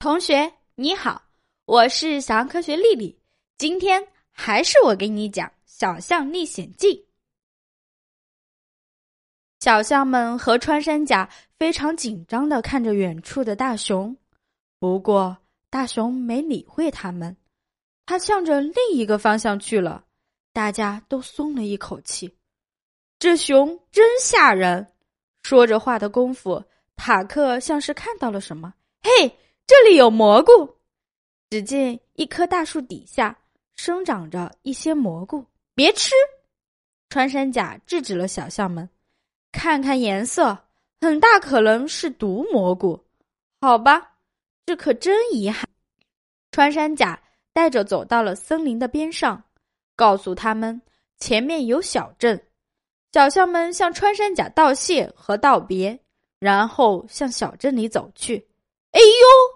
同学你好，我是小象科学丽丽。今天还是我给你讲《小象历险记》。小象们和穿山甲非常紧张的看着远处的大熊，不过大熊没理会他们，他向着另一个方向去了。大家都松了一口气。这熊真吓人！说着话的功夫，塔克像是看到了什么，嘿。这里有蘑菇，只见一棵大树底下生长着一些蘑菇，别吃！穿山甲制止了小象们。看看颜色，很大可能是毒蘑菇。好吧，这可真遗憾。穿山甲带着走到了森林的边上，告诉他们前面有小镇。小象们向穿山甲道谢和道别，然后向小镇里走去。哎呦！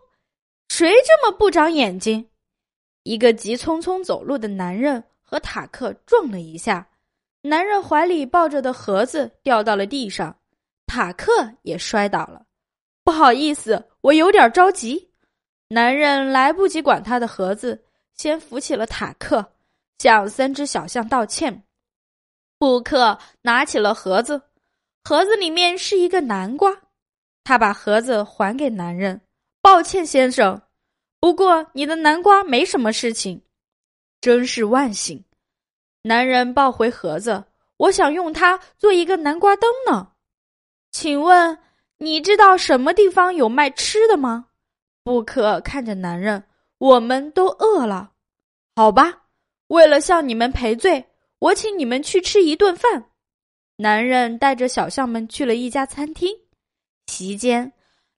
谁这么不长眼睛？一个急匆匆走路的男人和塔克撞了一下，男人怀里抱着的盒子掉到了地上，塔克也摔倒了。不好意思，我有点着急。男人来不及管他的盒子，先扶起了塔克，向三只小象道歉。布克拿起了盒子，盒子里面是一个南瓜，他把盒子还给男人。抱歉，先生。不过你的南瓜没什么事情，真是万幸。男人抱回盒子，我想用它做一个南瓜灯呢。请问你知道什么地方有卖吃的吗？布克看着男人，我们都饿了。好吧，为了向你们赔罪，我请你们去吃一顿饭。男人带着小象们去了一家餐厅。席间，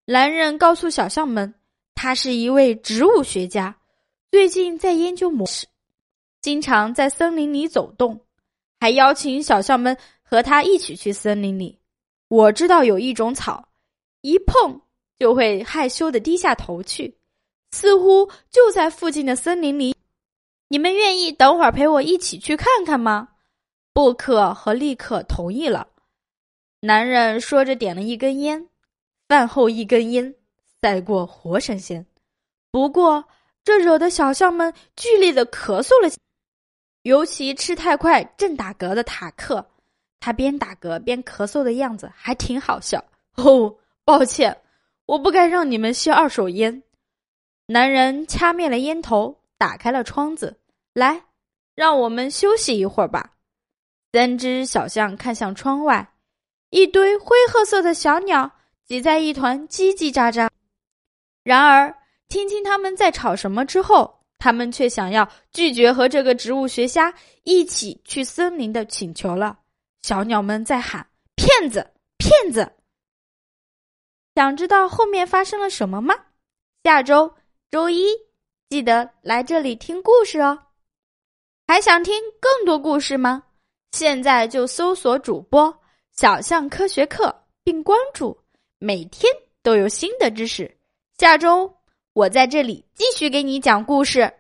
男人告诉小象们。他是一位植物学家，最近在研究模式，经常在森林里走动，还邀请小象们和他一起去森林里。我知道有一种草，一碰就会害羞的低下头去，似乎就在附近的森林里。你们愿意等会儿陪我一起去看看吗？布克和利克同意了。男人说着，点了一根烟，饭后一根烟。赛过活神仙，不过这惹得小象们剧烈的咳嗽了，尤其吃太快正打嗝的塔克，他边打嗝边咳嗽的样子还挺好笑。哦，抱歉，我不该让你们吸二手烟。男人掐灭了烟头，打开了窗子，来，让我们休息一会儿吧。三只小象看向窗外，一堆灰褐色的小鸟挤在一团，叽叽喳喳。然而，听清他们在吵什么之后，他们却想要拒绝和这个植物学家一起去森林的请求了。小鸟们在喊：“骗子，骗子！”想知道后面发生了什么吗？下周周一记得来这里听故事哦。还想听更多故事吗？现在就搜索主播“小象科学课”并关注，每天都有新的知识。下周我在这里继续给你讲故事。